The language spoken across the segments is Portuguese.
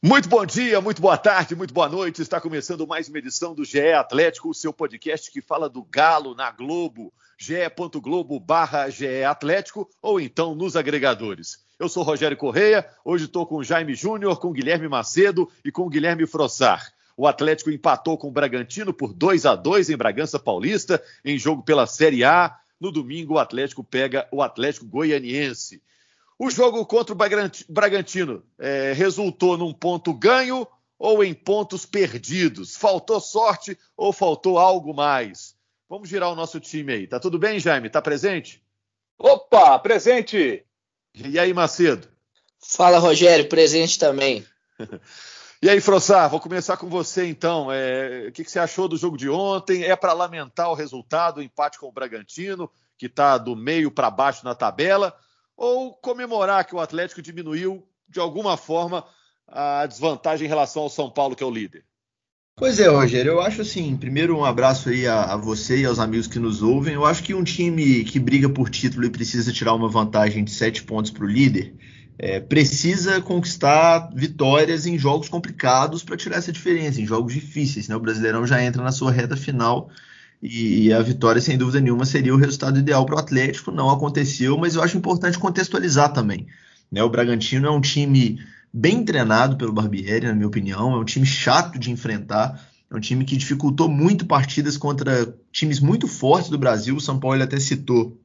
Muito bom dia, muito boa tarde, muito boa noite. Está começando mais uma edição do GE Atlético, o seu podcast que fala do Galo na Globo, ge.globo barra Atlético ou então nos agregadores. Eu sou Rogério Correia, hoje estou com Jaime Júnior, com Guilherme Macedo e com Guilherme Frossar. O Atlético empatou com o Bragantino por 2 a 2 em Bragança Paulista, em jogo pela Série A. No domingo, o Atlético pega o Atlético Goianiense. O jogo contra o Bragantino é, resultou num ponto ganho ou em pontos perdidos? Faltou sorte ou faltou algo mais? Vamos girar o nosso time aí. Tá tudo bem, Jaime? Tá presente? Opa, presente! E aí, Macedo? Fala, Rogério, presente também. e aí, Frossar, vou começar com você então. É, o que, que, você achou do jogo de ontem? É para lamentar o resultado, o empate com o Bragantino, que está do meio para baixo na tabela? Ou comemorar que o Atlético diminuiu de alguma forma a desvantagem em relação ao São Paulo, que é o líder? Pois é, Rogério, eu acho assim, primeiro um abraço aí a, a, você e aos amigos que nos ouvem. Eu acho que um time que briga por título e precisa tirar uma vantagem de sete pontos para o líder, é, precisa conquistar vitórias em jogos complicados para tirar essa diferença, em jogos difíceis. Né? O Brasileirão já entra na sua reta final e a vitória, sem dúvida nenhuma, seria o resultado ideal para o Atlético. Não aconteceu, mas eu acho importante contextualizar também. Né? O Bragantino é um time bem treinado pelo Barbieri, na minha opinião, é um time chato de enfrentar, é um time que dificultou muito partidas contra times muito fortes do Brasil. O São Paulo até citou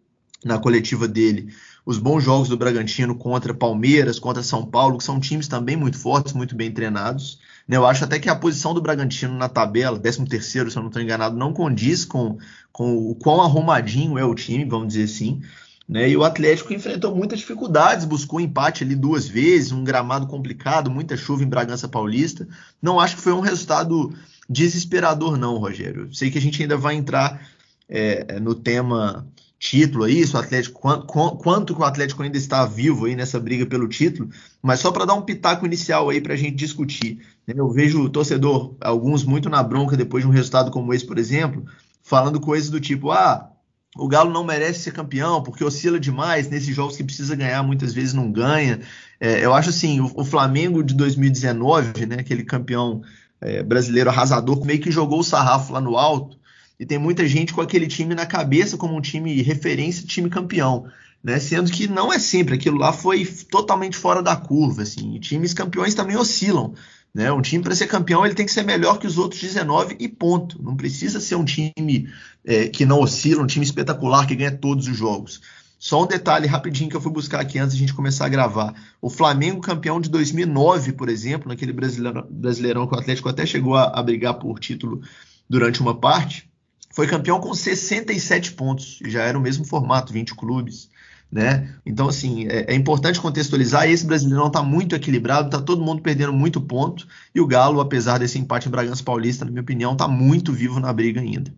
na coletiva dele os bons jogos do Bragantino contra Palmeiras, contra São Paulo, que são times também muito fortes, muito bem treinados. Né? Eu acho até que a posição do Bragantino na tabela, 13 terceiro, se eu não estou enganado, não condiz com, com o quão arrumadinho é o time, vamos dizer assim. Né? E o Atlético enfrentou muitas dificuldades, buscou empate ali duas vezes, um gramado complicado, muita chuva em Bragança Paulista. Não acho que foi um resultado desesperador, não, Rogério. Sei que a gente ainda vai entrar é, no tema título aí, se o Atlético, quanto, quanto o Atlético ainda está vivo aí nessa briga pelo título, mas só para dar um pitaco inicial aí para a gente discutir. Né? Eu vejo o torcedor, alguns muito na bronca depois de um resultado como esse, por exemplo, falando coisas do tipo, ah, o Galo não merece ser campeão porque oscila demais nesses jogos que precisa ganhar, muitas vezes não ganha. É, eu acho assim, o, o, Flamengo de 2019, né, aquele campeão é, brasileiro arrasador, meio que jogou o sarrafo lá no alto e tem muita gente com aquele time na cabeça como um time referência, time campeão. Né? Sendo que não é sempre, aquilo lá foi totalmente fora da curva. Assim. E times campeões também oscilam. Né? Um time para ser campeão ele tem que ser melhor que os outros 19 e ponto. Não precisa ser um time é, que não oscila, um time espetacular que ganha todos os jogos. Só um detalhe rapidinho que eu fui buscar aqui antes de a gente começar a gravar. O Flamengo, campeão de 2009, por exemplo, naquele brasileirão, brasileirão que o Atlético até chegou a, a brigar por título durante uma parte, foi campeão com 67 pontos, já era o mesmo formato, 20 clubes. Né? Então, assim, é, é importante contextualizar. Esse Brasileirão está muito equilibrado, está todo mundo perdendo muito ponto. E o Galo, apesar desse empate em Bragança Paulista, na minha opinião, está muito vivo na briga ainda.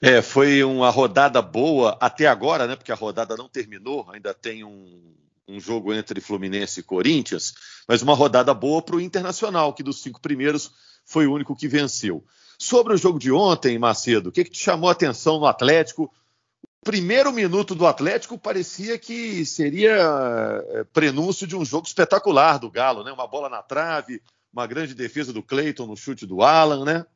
É, foi uma rodada boa até agora, né? Porque a rodada não terminou, ainda tem um, um jogo entre Fluminense e Corinthians, mas uma rodada boa para o Internacional, que dos cinco primeiros foi o único que venceu. Sobre o jogo de ontem, Macedo, o que, que te chamou a atenção no Atlético? O primeiro minuto do Atlético parecia que seria é, prenúncio de um jogo espetacular do Galo, né? Uma bola na trave, uma grande defesa do Cleiton no chute do Alan, né?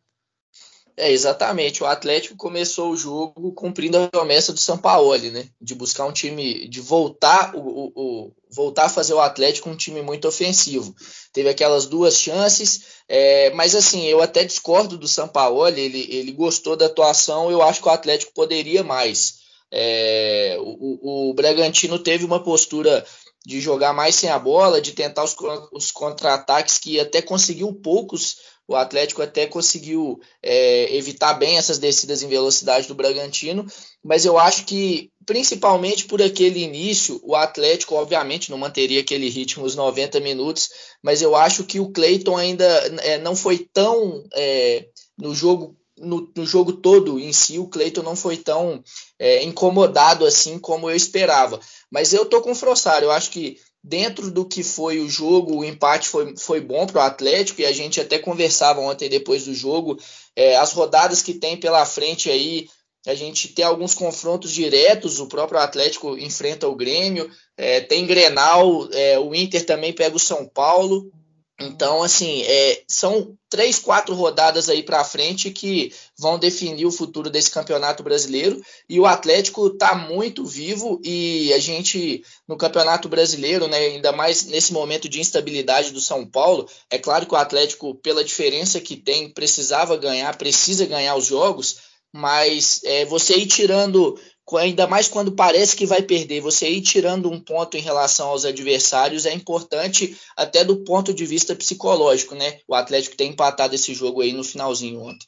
É, exatamente. O Atlético começou o jogo cumprindo a promessa do Sampaoli, né? De buscar um time, de voltar, o, o, o, voltar a fazer o Atlético um time muito ofensivo. Teve aquelas duas chances, é, mas assim, eu até discordo do Sampaoli, ele, ele gostou da atuação, eu acho que o Atlético poderia mais. É, o, o Bragantino teve uma postura de jogar mais sem a bola, de tentar os, os contra-ataques que até conseguiu poucos o Atlético até conseguiu é, evitar bem essas descidas em velocidade do Bragantino, mas eu acho que, principalmente por aquele início, o Atlético, obviamente, não manteria aquele ritmo os 90 minutos, mas eu acho que o Cleiton ainda é, não foi tão. É, no jogo no, no, jogo todo em si, o Cleiton não foi tão é, incomodado assim como eu esperava. Mas eu tô com o Frossar, eu acho que dentro do que foi o jogo, o empate foi, foi bom para o Atlético e a gente até conversava ontem depois do jogo. É, as rodadas que tem pela frente aí, a gente tem alguns confrontos diretos, o próprio Atlético enfrenta o Grêmio, é, tem Grenal, é, o Inter também pega o São Paulo. Então, assim, é, são três, quatro rodadas aí para frente que vão definir o futuro desse campeonato brasileiro. E o Atlético está muito vivo e a gente, no campeonato brasileiro, né, ainda mais nesse momento de instabilidade do São Paulo, é claro que o Atlético, pela diferença que tem, precisava ganhar, precisa ganhar os jogos, mas é, você ir tirando ainda mais quando parece que vai perder, você ir tirando um ponto em relação aos adversários é importante até do ponto de vista psicológico, né? O Atlético tem empatado esse jogo aí no finalzinho ontem.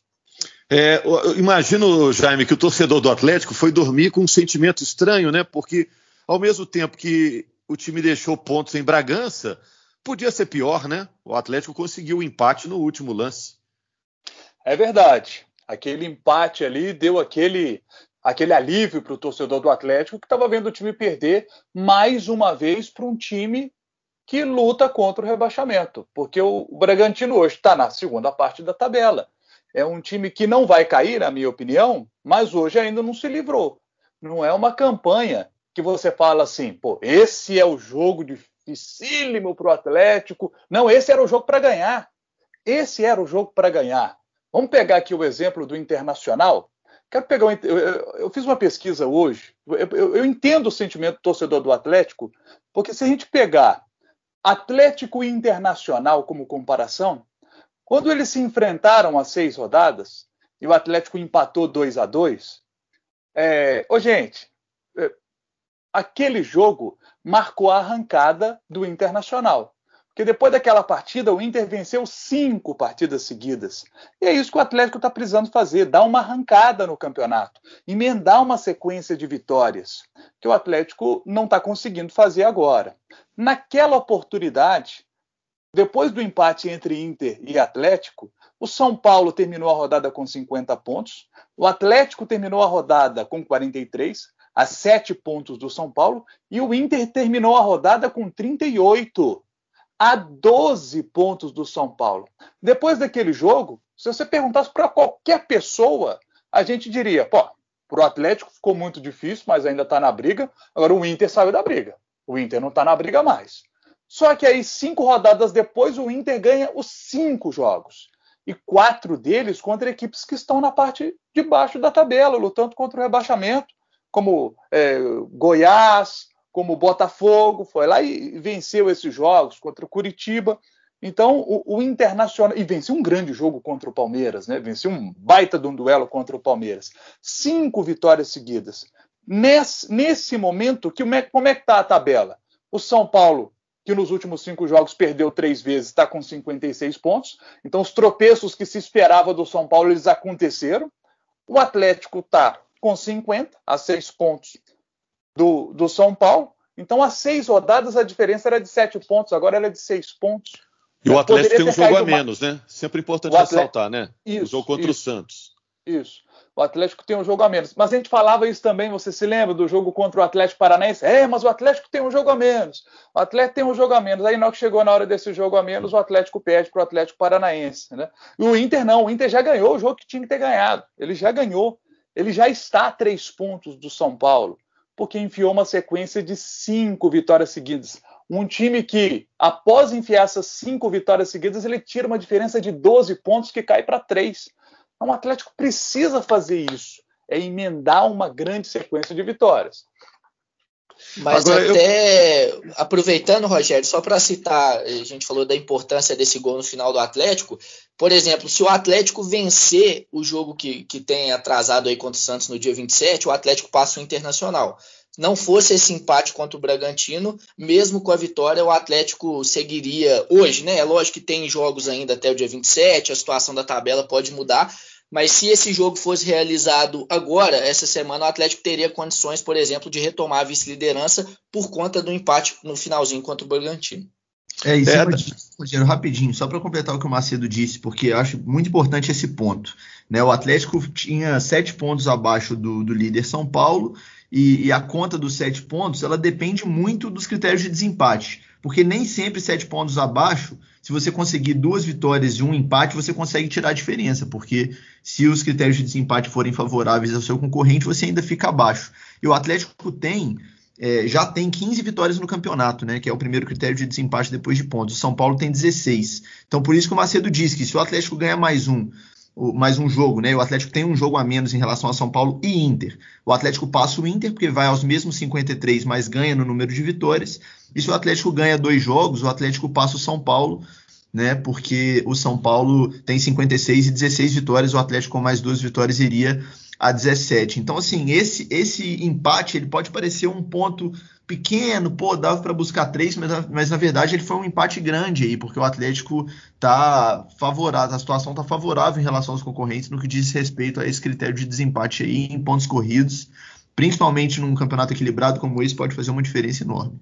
É, imagino, Jaime, que o torcedor do Atlético foi dormir com um sentimento estranho, né? Porque ao mesmo tempo que o time deixou pontos em Bragança, podia ser pior, né? O Atlético conseguiu o um empate no último lance. É verdade. Aquele empate ali deu aquele aquele alívio para o torcedor do Atlético que estava vendo o time perder mais uma vez para um time que luta contra o rebaixamento, porque o, Bragantino hoje está na segunda parte da tabela. É um time que não vai cair, na minha opinião, mas hoje ainda não se livrou. Não é uma campanha que você fala assim, pô, esse é o jogo dificílimo para o Atlético. Não, esse era o jogo para ganhar. Esse era o jogo para ganhar. Vamos pegar aqui o exemplo do Internacional, Quero pegar um, eu, eu, fiz uma pesquisa hoje. Eu, eu, entendo o sentimento do torcedor do Atlético, porque se a gente pegar Atlético Internacional como comparação, quando eles se enfrentaram às seis rodadas e o Atlético empatou 2 a 2 é, ô gente, é, aquele jogo marcou a arrancada do Internacional. Porque depois daquela partida, o Inter venceu cinco partidas seguidas. E é isso que o Atlético está precisando fazer: dar uma arrancada no campeonato, emendar uma sequência de vitórias, que o Atlético não está conseguindo fazer agora. Naquela oportunidade, depois do empate entre Inter e Atlético, o São Paulo terminou a rodada com 50 pontos, o Atlético terminou a rodada com 43, a 7 pontos do São Paulo, e o Inter terminou a rodada com 38 a 12 pontos do São Paulo. Depois daquele jogo, se você perguntasse para qualquer pessoa, a gente diria: pô, para o Atlético ficou muito difícil, mas ainda está na briga. Agora o Inter saiu da briga. O Inter não está na briga mais. Só que aí, cinco rodadas depois, o Inter ganha os cinco jogos. E quatro deles contra equipes que estão na parte de baixo da tabela, lutando contra o rebaixamento, como é, Goiás, como o Botafogo, foi lá e venceu esses jogos contra o Curitiba. Então, o, o, Internacional. E venceu um grande jogo contra o Palmeiras, né? Venceu um baita de um duelo contra o Palmeiras. Cinco vitórias seguidas. Nesse, nesse momento, que, como é que está a tabela? O São Paulo, que nos últimos cinco jogos perdeu três vezes, está com 56 pontos. Então, os tropeços que se esperava do São Paulo, eles aconteceram. O Atlético está com 50, a seis pontos do, do São Paulo. Então, há seis rodadas, a diferença era de sete pontos, agora ela é de seis pontos. E o Atlético tem um jogo a menos, né? Sempre importante Atlético... ressaltar, né? Isso, o jogo contra isso, o Santos. Isso. O Atlético tem um jogo a menos. Mas a gente falava isso também, você se lembra do jogo contra o Atlético Paranaense? É, mas o Atlético tem um jogo a menos. O Atlético tem um jogo a menos. Aí, na hora que chegou na hora desse jogo a menos, o Atlético perde para o Atlético Paranaense. Né? E o Inter não. O Inter já ganhou o jogo que tinha que ter ganhado. Ele já ganhou. Ele já está a três pontos do São Paulo porque enfiou uma sequência de cinco vitórias seguidas. Um time que, após enfiar essas cinco vitórias seguidas, ele tira uma diferença de 12 pontos que cai para três. Então, o Atlético precisa fazer isso, é emendar uma grande sequência de vitórias. Mas Agora, até eu... aproveitando, Rogério, só para citar, a gente falou da importância desse gol no final do Atlético. Por exemplo, se o Atlético vencer o jogo que, que tem atrasado aí contra o Santos no dia 27, o Atlético passa o Internacional. Não fosse esse empate contra o Bragantino, mesmo com a vitória, o Atlético seguiria hoje, né? É lógico que tem jogos ainda até o dia 27, a situação da tabela pode mudar, mas se esse jogo fosse realizado agora, essa semana, o Atlético teria condições, por exemplo, de retomar a vice-liderança por conta do empate no finalzinho contra o Bragantino. É, isso é, Rogério, rapidinho, só para completar o que o Macedo disse, porque eu acho muito importante esse ponto. Né? O Atlético tinha sete pontos abaixo do, do líder São Paulo, e, e, a conta dos sete pontos ela depende muito dos critérios de desempate, porque nem sempre sete pontos abaixo se você conseguir duas vitórias e um empate, você consegue tirar a diferença, porque se os critérios de desempate forem favoráveis ao seu concorrente, você ainda fica abaixo. E o Atlético tem é, já tem 15 vitórias no campeonato, né? Que é o primeiro critério de desempate depois de pontos. O São Paulo tem 16. Então, por isso que o Macedo diz que se o Atlético ganhar mais um, mais um jogo, né? O Atlético tem um jogo a menos em relação a São Paulo e Inter. O Atlético passa o Inter, porque vai aos mesmos 53, mas ganha no número de vitórias. E se o Atlético ganha dois jogos, o Atlético passa o São Paulo, né? Porque o São Paulo tem 56 e 16 vitórias, o Atlético com mais duas vitórias iria a 17. Então, assim, esse, esse empate ele pode parecer um ponto pequeno, pô, dava para buscar três, mas, mas na verdade ele foi um empate grande aí, porque o Atlético tá favorável, a situação tá favorável em relação aos concorrentes no que diz respeito a esse critério de desempate aí em pontos corridos, principalmente num campeonato equilibrado como esse, pode fazer uma diferença enorme.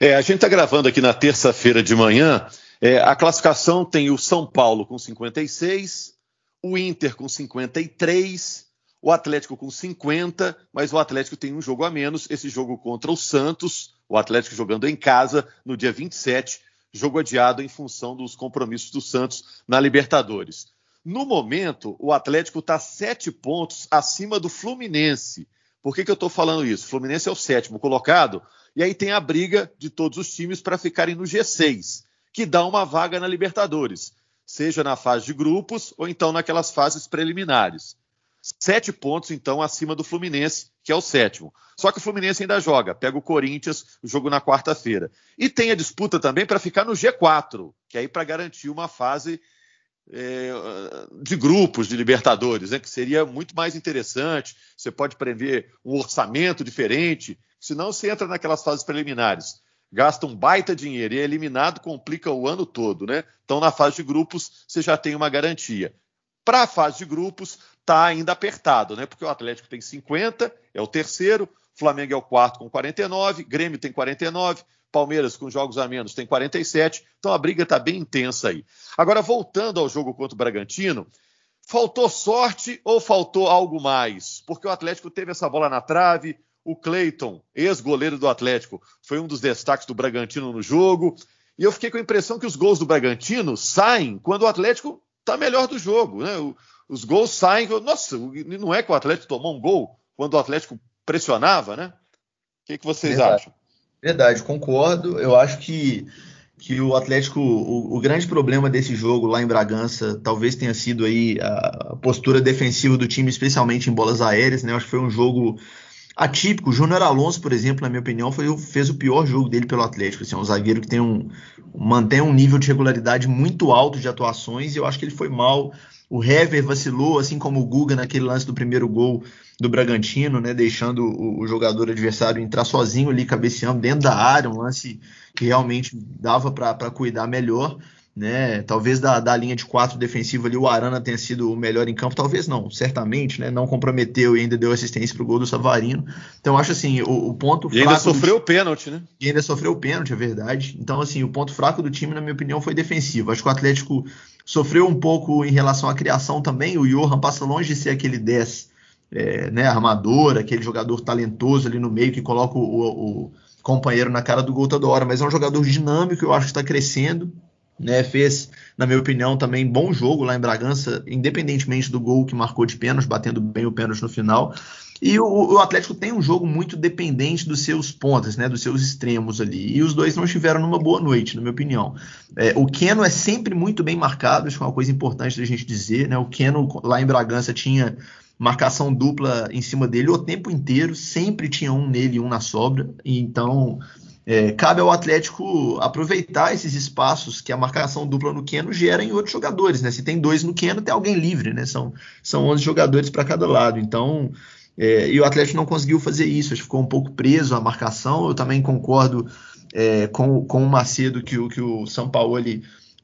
É, a gente está gravando aqui na terça-feira de manhã. É, a classificação tem o São Paulo com 56, o Inter com 53, o Atlético com 50, mas o Atlético tem um jogo a menos, esse jogo contra o Santos, o Atlético jogando em casa no dia 27, jogo adiado em função dos compromissos do Santos na Libertadores. No momento, o Atlético está sete pontos acima do Fluminense. Por que, que eu estou falando isso? O Fluminense é o sétimo colocado, e aí tem a briga de todos os times para ficarem no G6, que dá uma vaga na Libertadores, seja na fase de grupos ou então naquelas fases preliminares. Sete pontos, então, acima do Fluminense, que é o sétimo. Só que o Fluminense ainda joga, pega o Corinthians, jogo na quarta-feira. E tem a disputa também para ficar no G4, que é aí para garantir uma fase é, de grupos de Libertadores, né, que seria muito mais interessante. Você pode prever um orçamento diferente, senão você entra naquelas fases preliminares. Gasta um baita dinheiro e é eliminado, complica o ano todo, né? Então, na fase de grupos, você já tem uma garantia. Para a fase de grupos, está ainda apertado, né? Porque o Atlético tem 50, é o terceiro, Flamengo é o quarto com 49, Grêmio tem 49, Palmeiras com jogos a menos tem 47, então a briga está bem intensa aí. Agora, voltando ao jogo contra o Bragantino, faltou sorte ou faltou algo mais? Porque o Atlético teve essa bola na trave, o Cleiton, ex-goleiro do Atlético, foi um dos destaques do Bragantino no jogo, e eu fiquei com a impressão que os gols do Bragantino saem quando o Atlético está melhor do jogo. Né? O, os gols saem. Nossa, não é que o Atlético tomou um gol quando o Atlético pressionava, né? O que, que vocês Verdade. acham? Verdade, concordo. Eu acho que, que o Atlético, o, o, grande problema desse jogo lá em Bragança, talvez tenha sido aí a postura defensiva do time, especialmente em bolas aéreas, né? Eu acho que foi um jogo atípico. O Júnior Alonso, por exemplo, na minha opinião, foi, fez o pior jogo dele pelo Atlético. Assim, é um zagueiro que tem um, mantém um nível de regularidade muito alto de atuações e eu acho que ele foi mal. O Hever vacilou, assim como o Guga naquele lance do primeiro gol do Bragantino, né, deixando o, o jogador adversário entrar sozinho ali, cabeceando dentro da área, um lance que realmente dava para cuidar melhor né? Talvez da, da linha de quatro defensiva ali o Arana tenha sido o melhor em campo, talvez não, certamente, né? Não comprometeu e ainda deu assistência para o gol do Savarino. Então acho assim, o, o ponto e ainda sofreu o pênalti, né? E ainda sofreu o pênalti, é verdade. Então assim, o ponto fraco do time, na minha opinião, foi defensivo. Acho que o Atlético sofreu um pouco em relação à criação também. O Johan passa longe de ser aquele 10 é, né, armador, aquele jogador talentoso ali no meio que coloca o, o, o companheiro na cara do gol toda hora, mas é um jogador dinâmico, eu acho que está crescendo né, fez, na minha opinião, também bom jogo lá em Bragança, independentemente do gol que marcou de pênalti, batendo bem o pênalti no final. E o, o, Atlético tem um jogo muito dependente dos seus pontas, né, dos seus extremos ali. E os dois não estiveram numa boa noite, na minha opinião. É, o Keno é sempre muito bem marcado, isso é uma coisa importante da gente dizer. Né? O Keno lá em Bragança tinha marcação dupla em cima dele o tempo inteiro, sempre tinha um nele e um na sobra. Então é, cabe ao Atlético aproveitar esses espaços que a marcação dupla no Keno gera em outros jogadores, né? Se tem dois no Keno, tem alguém livre, né? São, são 11 jogadores para cada lado. Então, é, e o Atlético não conseguiu fazer isso, acho que ficou um pouco preso à marcação. Eu também concordo é, com, com o Macedo que, que o São Paulo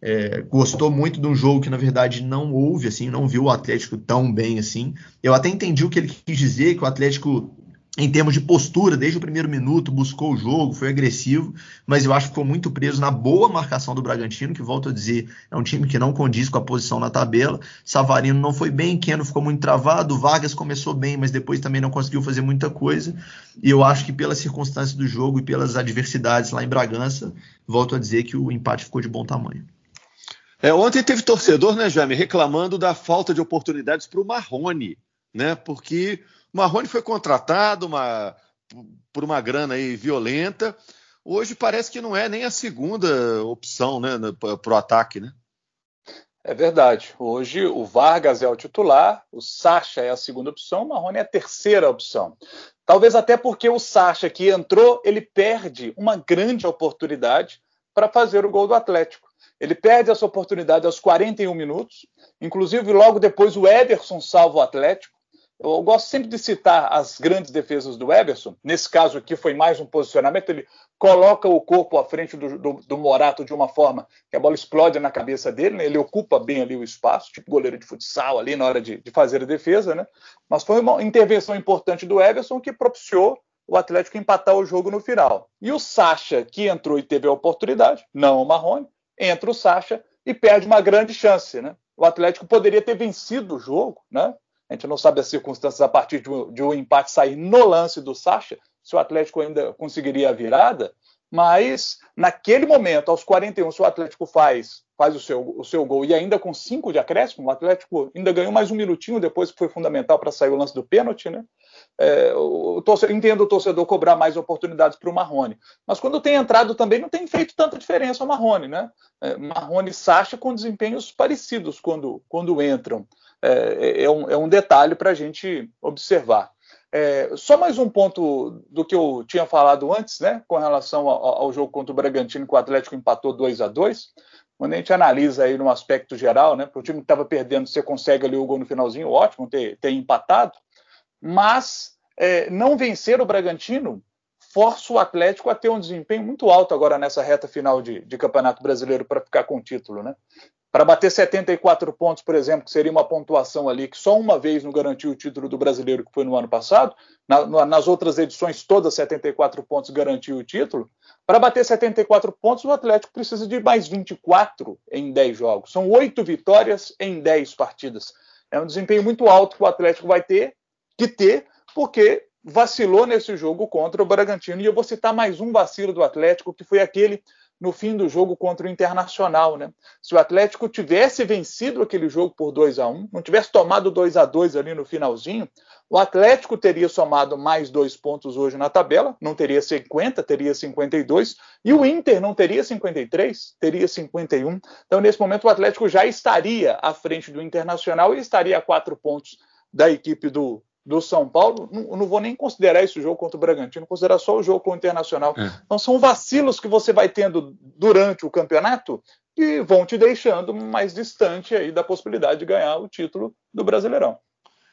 é, gostou muito de um jogo que na verdade não houve, assim, não viu o Atlético tão bem assim. Eu até entendi o que ele quis dizer, que o Atlético em termos de postura, desde o primeiro minuto, buscou o jogo, foi agressivo, mas eu acho que ficou muito preso na boa marcação do Bragantino, que volto a dizer, é um time que não condiz com a posição na tabela. Savarino não foi bem, Keno ficou muito travado, Vargas começou bem, mas depois também não conseguiu fazer muita coisa. E eu acho que pelas circunstâncias do jogo e pelas adversidades lá em Bragança, volto a dizer que o empate ficou de bom tamanho. É, ontem teve torcedor, né, Jaime, reclamando da falta de oportunidades para o Marrone, né? Porque Marrone foi contratado, uma, por uma grana aí violenta. Hoje parece que não é nem a segunda opção, né, para o ataque, né? É verdade. Hoje o Vargas é o titular, o Sacha é a segunda opção, o Marrone é a terceira opção. Talvez até porque o Sacha que entrou, ele perde uma grande oportunidade para fazer o gol do Atlético. Ele perde essa oportunidade aos 41 minutos, inclusive logo depois o Ederson salva o Atlético. Eu gosto sempre de citar as grandes defesas do Everson. Nesse caso aqui foi mais um posicionamento. Ele coloca o corpo à frente do, do, do Morato de uma forma que a bola explode na cabeça dele. Né? Ele ocupa bem ali o espaço, tipo goleiro de futsal ali na hora de, de fazer a defesa. Né? Mas foi uma intervenção importante do Everson que propiciou o Atlético empatar o jogo no final. E o Sacha, que entrou e teve a oportunidade, não o Marrone, entra o Sacha e perde uma grande chance. Né? O Atlético poderia ter vencido o jogo, né? A gente não sabe as circunstâncias a partir de um, de um empate sair no lance do Sacha, se o Atlético ainda conseguiria a virada, mas naquele momento, aos 41, se o Atlético faz, faz o, seu, o seu gol e ainda com cinco de acréscimo, o Atlético ainda ganhou mais um minutinho depois que foi fundamental para sair o lance do pênalti, né? É, o, torcedor, entendo o torcedor cobrar mais oportunidades para o Marrone, mas quando tem entrado também não tem feito tanta diferença o Marrone, né? É, Marrone e Sacha com desempenhos parecidos quando, quando entram é, é, um, é um detalhe para a gente observar. É, só mais um ponto do que eu tinha falado antes, né, com relação ao, ao jogo contra o Bragantino, que o Atlético empatou 2 a 2 Quando a gente analisa aí no aspecto geral, né, para o time que estava perdendo, você consegue ali o gol no finalzinho, ótimo ter, ter empatado, mas é, não vencer o Bragantino força o Atlético a ter um desempenho muito alto agora nessa reta final de, de Campeonato Brasileiro para ficar com o título, né? Para bater 74 pontos, por exemplo, que seria uma pontuação ali que só uma vez não garantiu o título do brasileiro, que foi no ano passado, na, nas outras edições, todas 74 pontos garantiu o título. Para bater 74 pontos, o Atlético precisa de mais 24 em 10 jogos. São oito vitórias em 10 partidas. É um desempenho muito alto que o Atlético vai ter que ter, porque vacilou nesse jogo contra o Bragantino. E eu vou citar mais um vacilo do Atlético, que foi aquele no fim do jogo contra o Internacional. Né? Se o Atlético tivesse vencido aquele jogo por 2 a 1 não tivesse tomado 2 a 2 ali no finalzinho, o Atlético teria somado mais dois pontos hoje na tabela, não teria 50, teria 52, e o Inter não teria 53, teria 51. Então, nesse momento, o Atlético já estaria à frente do Internacional e estaria a quatro pontos da equipe do, do São Paulo, não, não, vou nem considerar esse jogo contra o Bragantino, considerar só o jogo com o Internacional. É. Então são vacilos que você vai tendo durante o campeonato que vão te deixando mais distante aí da possibilidade de ganhar o título do Brasileirão.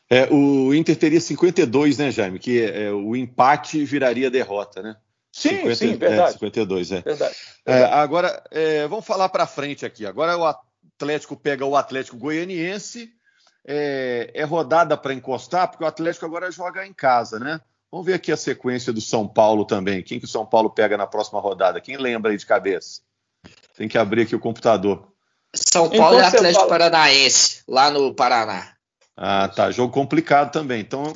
É, o Inter teria 52, né, Jaime? Que é, o empate viraria derrota, né? Sim, 50, sim, verdade. É, 52, é. Verdade. É, verdade. agora, é, vamos falar para frente aqui. Agora o Atlético pega o Atlético Goianiense é, é rodada para encostar, porque o Atlético agora joga em casa, né? Vamos ver aqui a sequência do São Paulo também. Quem que o São Paulo pega na próxima rodada? Quem lembra aí de cabeça? Tem que abrir aqui o computador. São Paulo então, e Atlético Paranaense, lá no Paraná. Ah, tá. Jogo complicado também. Então,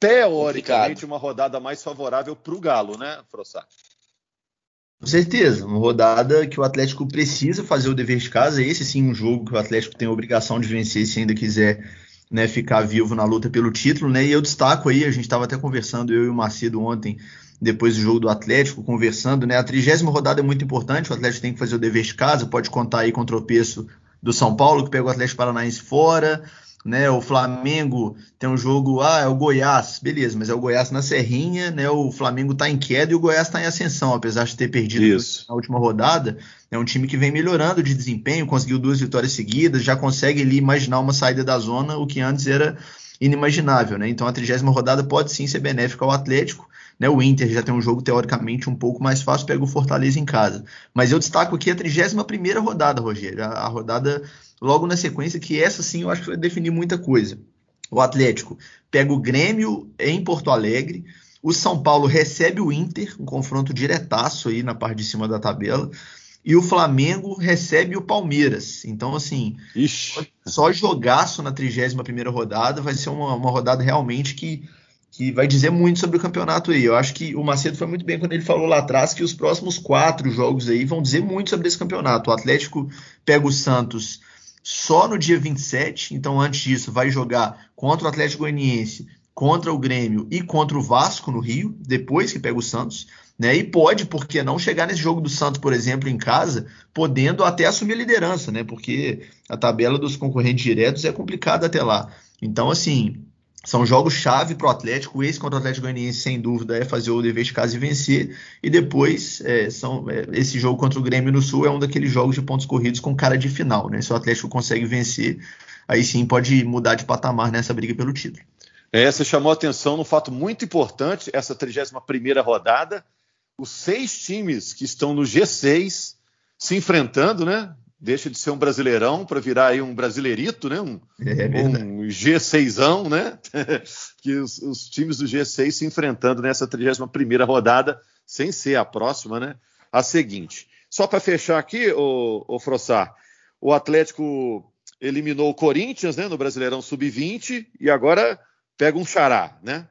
teoricamente, complicado. uma rodada mais favorável para o Galo, né, Frossá? Com certeza, uma rodada que o Atlético precisa fazer o dever de casa. Esse sim, um jogo que o Atlético tem a obrigação de vencer se ainda quiser né, ficar vivo na luta pelo título. Né? E eu destaco aí, a gente estava até conversando, eu e o Macedo ontem, depois do jogo do Atlético, conversando. Né? A trigésima rodada é muito importante, o Atlético tem que fazer o dever de casa, pode contar aí com o tropeço do São Paulo, que pega o Atlético Paranaense fora né? O Flamengo tem um jogo, ah, é o Goiás, beleza, mas é o Goiás na Serrinha, né? O Flamengo está em queda e o Goiás está em ascensão, apesar de ter perdido Isso. na última rodada. É um time que vem melhorando de desempenho, conseguiu duas vitórias seguidas, já consegue ali imaginar uma saída da zona, o que antes era inimaginável, né? Então a trigésima rodada pode sim ser benéfica ao Atlético. Né, o Inter já tem um jogo teoricamente um pouco mais fácil, pega o Fortaleza em casa. Mas eu destaco aqui a 31 primeira rodada, Rogério. A, a rodada logo na sequência, que essa sim eu acho que vai definir muita coisa. O Atlético pega o Grêmio em Porto Alegre, o São Paulo recebe o Inter, um confronto diretaço aí na parte de cima da tabela, e o Flamengo recebe o Palmeiras. Então, assim, Ixi. só jogaço na 31 rodada, vai ser uma, uma rodada realmente que que vai dizer muito sobre o campeonato aí. Eu acho que o Macedo foi muito bem quando ele falou lá atrás que os próximos quatro jogos aí vão dizer muito sobre esse campeonato. O Atlético pega o Santos só no dia 27, então antes disso vai jogar contra o Atlético Goianiense, contra o Grêmio e contra o Vasco no Rio, depois que pega o Santos. Né? E pode, por que não, chegar nesse jogo do Santos, por exemplo, em casa, podendo até assumir a liderança, né? Porque a tabela dos concorrentes diretos é complicada até lá. Então, assim, são jogos chave para o Atlético. Esse contra o Atlético Goianiense, sem dúvida, é fazer o dever de casa e vencer. E depois, é, são, é, esse jogo contra o Grêmio no Sul é um daqueles jogos de pontos corridos com cara de final. Né? Se o Atlético consegue vencer, aí sim pode mudar de patamar nessa briga pelo título. É, você chamou atenção num fato muito importante, essa 31ª rodada. Os seis times que estão no G6 se enfrentando, né? Deixa de ser um brasileirão para virar aí um brasileirito, né? Um, é um G6ão, né? que os, os, times do G6 se enfrentando nessa 31ª rodada, sem ser a próxima, né? A seguinte. Só para fechar aqui, o, o Frossar, o Atlético eliminou o Corinthians, né, no Brasileirão Sub-20 e agora pega um xará, né?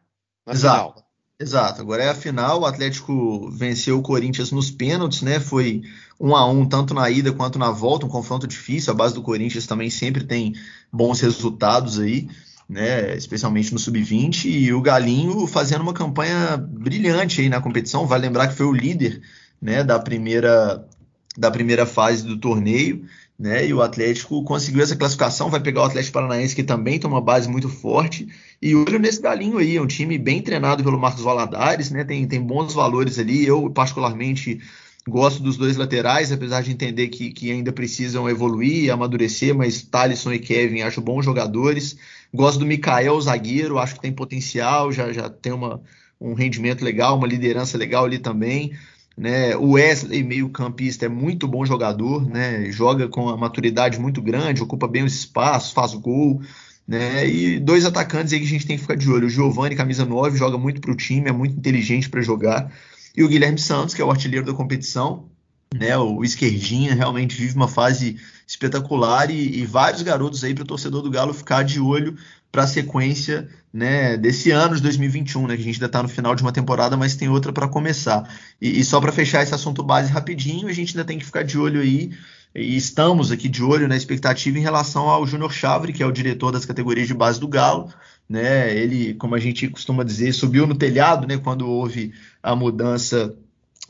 Na Exato. Exato, agora é a final. O Atlético venceu o Corinthians nos pênaltis, né? Foi um a um tanto na ida quanto na volta, um confronto difícil. A base do Corinthians também sempre tem bons resultados aí, né? Especialmente no sub-20 e o Galinho fazendo uma campanha brilhante aí na competição. Vai lembrar que foi o líder, né? Da primeira da primeira fase do torneio né? E o Atlético conseguiu essa classificação, vai pegar o Atlético Paranaense, que também tem uma base muito forte. E olho nesse galinho aí, é um time bem treinado pelo Marcos Valadares, né? Tem, tem bons valores ali. Eu, particularmente, gosto dos dois laterais, apesar de entender que, que ainda precisam evoluir, amadurecer, mas Thalisson e Kevin acho bons jogadores. Gosto do Mikael, zagueiro, acho que tem potencial, já, já tem uma, um rendimento legal, uma liderança legal ali também. Né? O Wesley, meio-campista, é muito bom jogador, né? joga com uma maturidade muito grande, ocupa bem os espaços, faz gol. Né? E dois atacantes aí que a gente tem que ficar de olho. O Giovanni, camisa 9, joga muito para o time, é muito inteligente para jogar. E o Guilherme Santos, que é o artilheiro da competição, né? O esquerdinha realmente vive uma fase espetacular e, e vários garotos aí para o torcedor do Galo ficar de olho para a sequência né, desse ano de 2021, né, que a gente ainda está no final de uma temporada, mas tem outra para começar. E, e só para fechar esse assunto base rapidinho, a gente ainda tem que ficar de olho aí, e estamos aqui de olho na expectativa em relação ao Júnior Chavre, que é o diretor das categorias de base do Galo. Né, ele, como a gente costuma dizer, subiu no telhado né, quando houve a mudança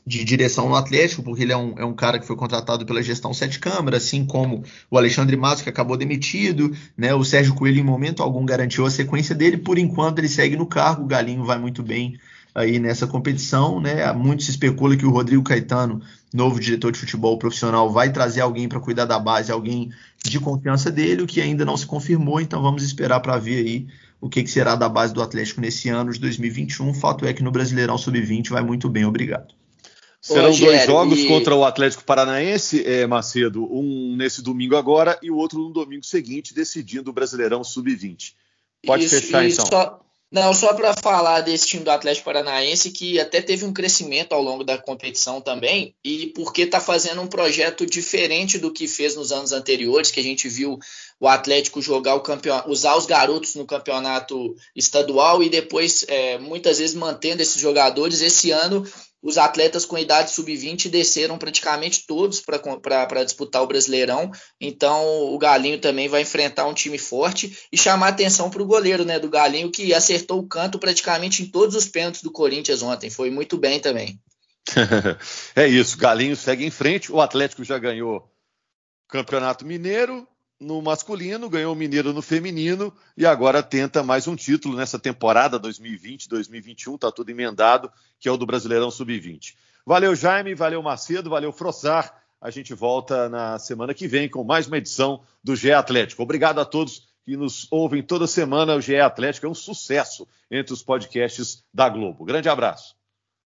de direção no Atlético, porque ele é um, é um cara que foi contratado pela gestão Sete Câmara, assim como o Alexandre Matos, que acabou demitido, né? O Sérgio Coelho, em momento algum, garantiu a sequência dele, por enquanto ele segue no cargo, o Galinho vai muito bem aí nessa competição, né? Muito se especula que o Rodrigo Caetano, novo diretor de futebol profissional, vai trazer alguém para cuidar da base, alguém de confiança dele, o que ainda não se confirmou, então vamos esperar para ver aí o que, que será da base do Atlético nesse ano de 2021. O fato é que no Brasileirão Sub-20 vai muito bem, obrigado. Serão dois jogos e... contra o Atlético Paranaense, é, Macedo, um nesse domingo agora e o outro no domingo seguinte, decidindo o Brasileirão Sub-20. Pode Isso, fechar então. Só, não, só para falar desse time do Atlético Paranaense, que até teve um crescimento ao longo da competição também, e porque está fazendo um projeto diferente do que fez nos anos anteriores, que a gente viu o Atlético jogar o campeonato, usar os garotos no campeonato estadual e depois, é, muitas vezes, mantendo esses jogadores. Esse ano os atletas com idade sub-20 desceram praticamente todos para disputar o Brasileirão. Então o Galinho também vai enfrentar um time forte e chamar atenção para o goleiro né, do Galinho, que acertou o canto praticamente em todos os pênaltis do Corinthians ontem. Foi muito bem também. é isso, Galinho segue em frente. O Atlético já ganhou Campeonato Mineiro, no masculino, ganhou o Mineiro no feminino e agora tenta mais um título nessa temporada 2020-2021, tá tudo emendado, que é o do Brasileirão Sub-20. Valeu, Jaime, valeu, Macedo, valeu, Frossar. A gente volta na semana que vem com mais uma edição do GE Atlético. Obrigado a todos que nos ouvem toda semana. O GE Atlético é um sucesso entre os podcasts da Globo. Grande abraço.